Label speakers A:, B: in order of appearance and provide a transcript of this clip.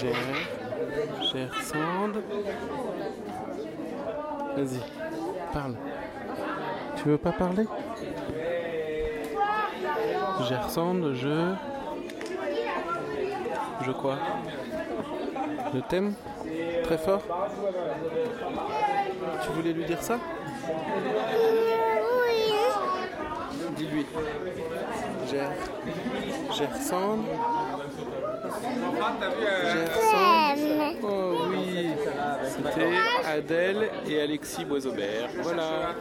A: Gère. Gère. Vas-y, parle. Tu veux pas parler? Gère Sand, je. Je quoi? Je t'aime Très fort? Tu voulais lui dire ça? Dis-lui. Gère. Gère. Gère Sand. Oh oui. C'était Adèle et Alexis Boisaubert. Voilà.